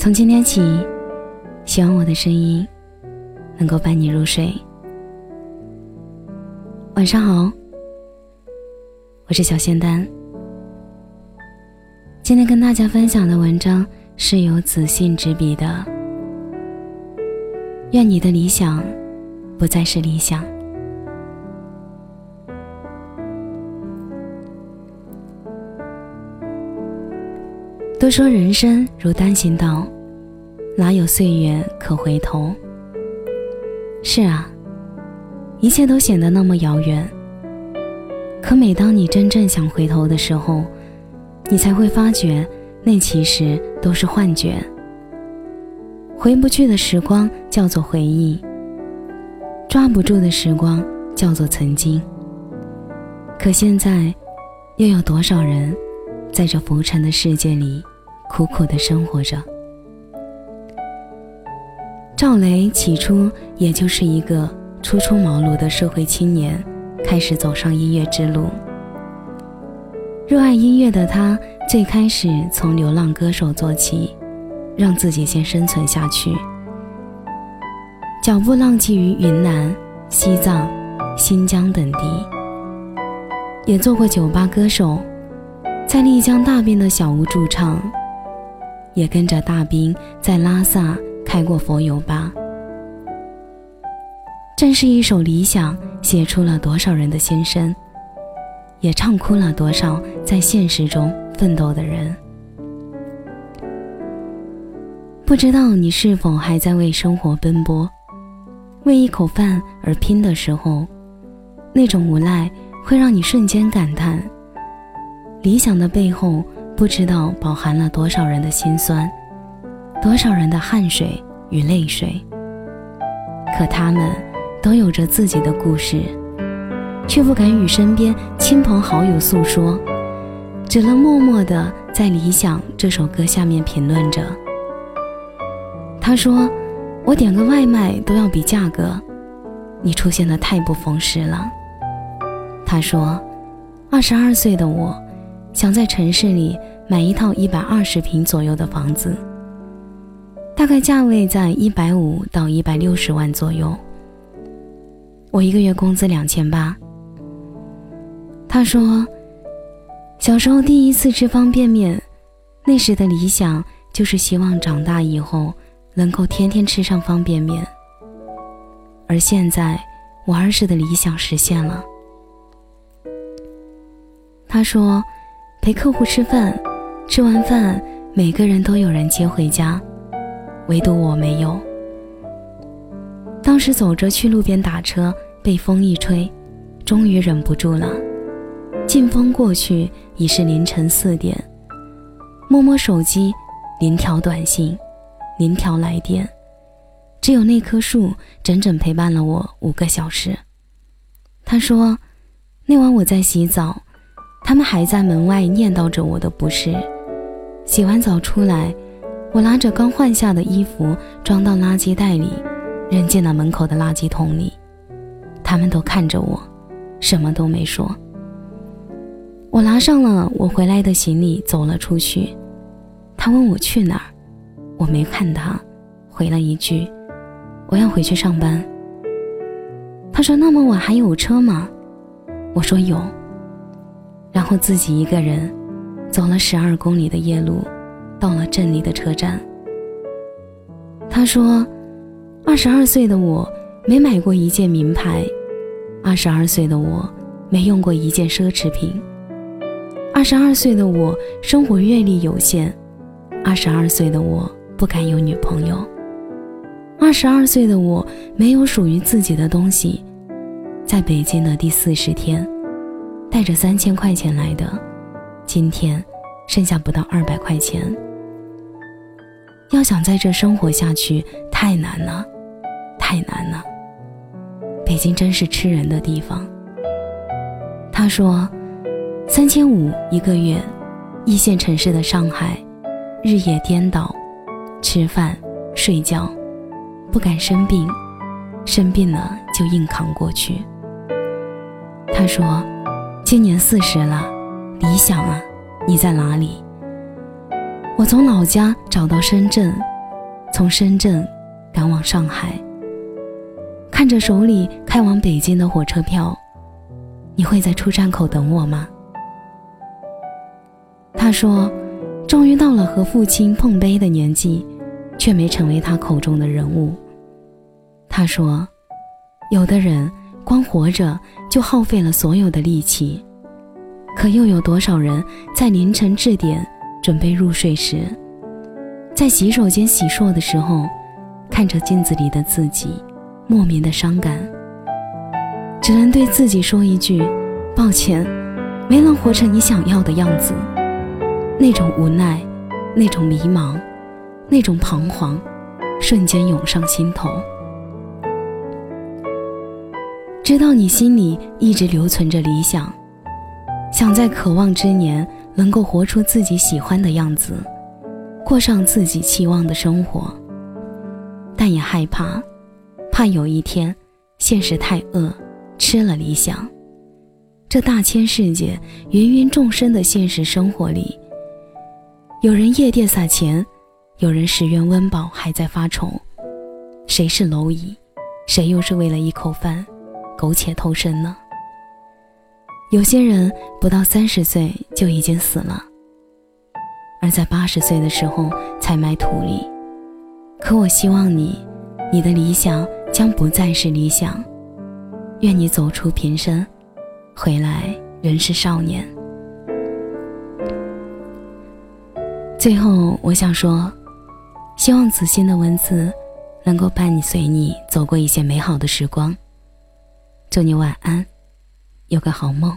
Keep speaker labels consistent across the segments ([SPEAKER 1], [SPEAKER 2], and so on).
[SPEAKER 1] 从今天起，希望我的声音能够伴你入睡。晚上好，我是小仙丹。今天跟大家分享的文章是由子信执笔的。愿你的理想不再是理想。都说人生如单行道，哪有岁月可回头？是啊，一切都显得那么遥远。可每当你真正想回头的时候，你才会发觉，那其实都是幻觉。回不去的时光叫做回忆，抓不住的时光叫做曾经。可现在，又有多少人，在这浮沉的世界里？苦苦的生活着。赵雷起初也就是一个初出茅庐的社会青年，开始走上音乐之路。热爱音乐的他，最开始从流浪歌手做起，让自己先生存下去。脚步浪迹于云南、西藏、新疆等地，也做过酒吧歌手，在丽江大边的小屋驻唱。也跟着大兵在拉萨开过佛游吧。正是一首理想，写出了多少人的心声，也唱哭了多少在现实中奋斗的人。不知道你是否还在为生活奔波，为一口饭而拼的时候，那种无奈会让你瞬间感叹：理想的背后。不知道饱含了多少人的心酸，多少人的汗水与泪水。可他们都有着自己的故事，却不敢与身边亲朋好友诉说，只能默默地在《理想》这首歌下面评论着。他说：“我点个外卖都要比价格，你出现的太不逢时了。”他说：“二十二岁的我。”想在城市里买一套一百二十平左右的房子，大概价位在一百五到一百六十万左右。我一个月工资两千八。他说，小时候第一次吃方便面，那时的理想就是希望长大以后能够天天吃上方便面。而现在，我儿时的理想实现了。他说。陪客户吃饭，吃完饭每个人都有人接回家，唯独我没有。当时走着去路边打车，被风一吹，终于忍不住了。劲风过去已是凌晨四点，摸摸手机，零条短信，零条来电，只有那棵树整整陪伴了我五个小时。他说，那晚我在洗澡。他们还在门外念叨着我的不是。洗完澡出来，我拿着刚换下的衣服装到垃圾袋里，扔进了门口的垃圾桶里。他们都看着我，什么都没说。我拿上了我回来的行李，走了出去。他问我去哪儿，我没看他，回了一句：“我要回去上班。”他说：“那么晚还有车吗？”我说：“有。”然后自己一个人走了十二公里的夜路，到了镇里的车站。他说：“二十二岁的我没买过一件名牌，二十二岁的我没用过一件奢侈品，二十二岁的我生活阅历有限，二十二岁的我不敢有女朋友，二十二岁的我没有属于自己的东西。在北京的第四十天。”带着三千块钱来的，今天剩下不到二百块钱。要想在这生活下去，太难了，太难了。北京真是吃人的地方。他说，三千五一个月，一线城市的上海，日夜颠倒，吃饭睡觉，不敢生病，生病了就硬扛过去。他说。今年四十了，理想啊，你在哪里？我从老家找到深圳，从深圳赶往上海。看着手里开往北京的火车票，你会在出站口等我吗？他说，终于到了和父亲碰杯的年纪，却没成为他口中的人物。他说，有的人光活着就耗费了所有的力气，可又有多少人在凌晨至点？准备入睡时，在洗手间洗漱的时候，看着镜子里的自己，莫名的伤感。只能对自己说一句：抱歉，没能活成你想要的样子。那种无奈，那种迷茫，那种彷徨，瞬间涌上心头。知道你心里一直留存着理想，想在渴望之年。能够活出自己喜欢的样子，过上自己期望的生活，但也害怕，怕有一天现实太饿，吃了理想。这大千世界，芸芸众生的现实生活里，有人夜店撒钱，有人十元温饱还在发愁，谁是蝼蚁，谁又是为了一口饭，苟且偷生呢？有些人不到三十岁就已经死了，而在八十岁的时候才埋土里。可我希望你，你的理想将不再是理想。愿你走出平生，回来仍是少年。最后，我想说，希望子欣的文字能够伴随你走过一些美好的时光。祝你晚安。有个好梦。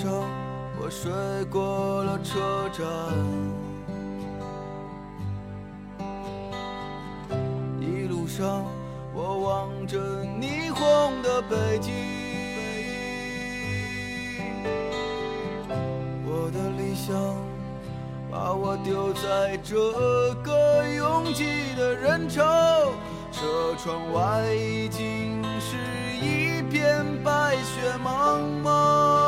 [SPEAKER 2] 上，我睡过了车站。一路上，我望着霓虹的北京。我的理想，把我丢在这个拥挤的人潮。车窗外已经是一片白雪茫茫。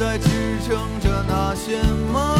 [SPEAKER 2] 在支撑着那些梦。